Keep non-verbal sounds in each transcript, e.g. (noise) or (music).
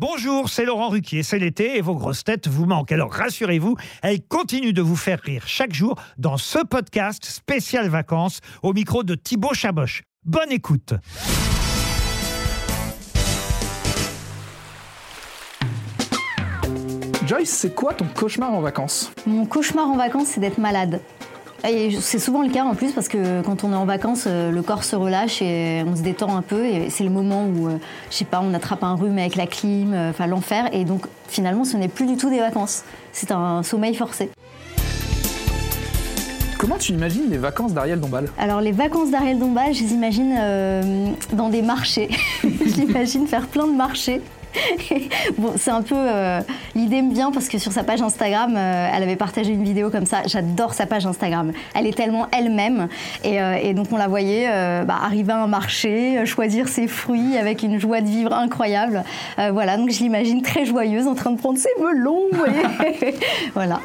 Bonjour, c'est Laurent Ruquier, c'est l'été et vos grosses têtes vous manquent. Alors rassurez-vous, elles continuent de vous faire rire chaque jour dans ce podcast spécial vacances au micro de Thibaut Chaboch. Bonne écoute. Joyce, c'est quoi ton cauchemar en vacances? Mon cauchemar en vacances, c'est d'être malade. Et c'est souvent le cas en plus parce que quand on est en vacances, euh, le corps se relâche et on se détend un peu. Et c'est le moment où, euh, je sais pas, on attrape un rhume avec la clim, euh, enfin l'enfer. Et donc finalement, ce n'est plus du tout des vacances. C'est un sommeil forcé. Comment tu imagines les vacances d'Ariel Dombal? Alors les vacances d'Ariel Dombal, je les imagine dans des marchés. (laughs) je l'imagine faire plein de marchés (laughs) bon, c'est un peu. Euh, l'idée me vient parce que sur sa page Instagram, euh, elle avait partagé une vidéo comme ça. J'adore sa page Instagram. Elle est tellement elle-même. Et, euh, donc, on la voyait bah, arriver à un marché, choisir ses fruits avec une joie de vivre incroyable. voilà, donc je l'imagine très joyeuse en train de prendre ses melons. (laughs) voilà.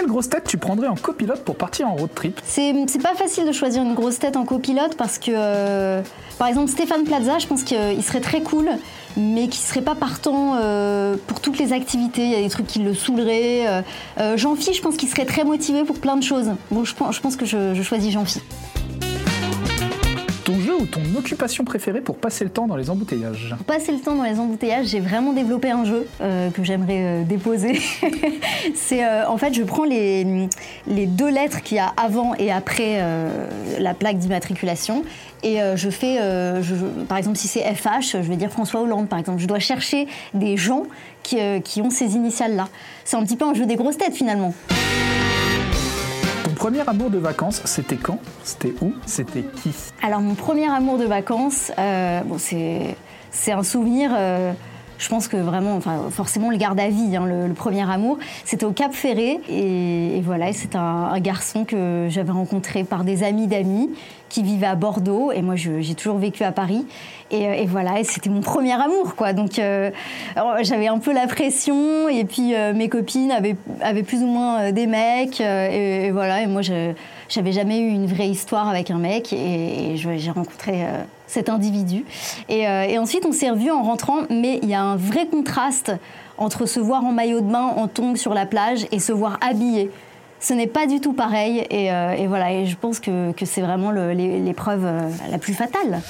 Quelle grosse tête tu prendrais en copilote pour partir en road trip? C'est pas facile de choisir une grosse tête en copilote parce que par exemple, Stéphane Plaza, je pense qu'il serait très cool, mais qui serait pas partant euh, pour toutes les activités. Il y a des trucs qui le saouleraient. Euh, euh, Jean-Phi, je pense qu'il serait très motivé pour plein de choses. Bon, je pense, que je, je choisis Jean-Phi ton jeu ou ton occupation préférée pour passer le temps dans les embouteillages? Pour passer le temps dans les embouteillages, j'ai vraiment développé un jeu euh, que j'aimerais euh, déposer. (laughs) c'est euh, en fait, je prends les, les deux lettres qu'il y a avant et après la plaque d'immatriculation et je fais, par exemple, si c'est FH, je vais dire François Hollande, par exemple. Je dois chercher des gens qui, qui ont ces initiales-là. C'est un petit peu un jeu des grosses têtes finalement premier amour de vacances, c'était quand? C'était où? C'était qui? Alors mon premier amour de vacances, euh, bon, c'est un souvenir. Euh, je pense que vraiment, enfin, forcément, le garde à vie, hein, le, premier amour. C'était au Cap Ferré, et, voilà, c'est un, garçon que j'avais rencontré par des amis d'amis qui vivaient à Bordeaux, et moi, j'ai toujours vécu à Paris. Et, euh, voilà, et c'était mon premier amour, quoi. Donc, euh, j'avais un peu la pression, et puis euh, mes copines avaient, avaient, plus ou moins des mecs, et, voilà, et moi, j'avais jamais eu une vraie histoire avec un mec, et, j'ai rencontré cet individu. Euh, et, ensuite, on s'est revus en rentrant, mais il y a un vrai contraste entre se voir en maillot de bain, en tongs sur la plage, et se voir habillé. Ce n'est pas du tout pareil, et, euh, voilà, et je pense que, c'est vraiment l'épreuve euh, la plus fatale.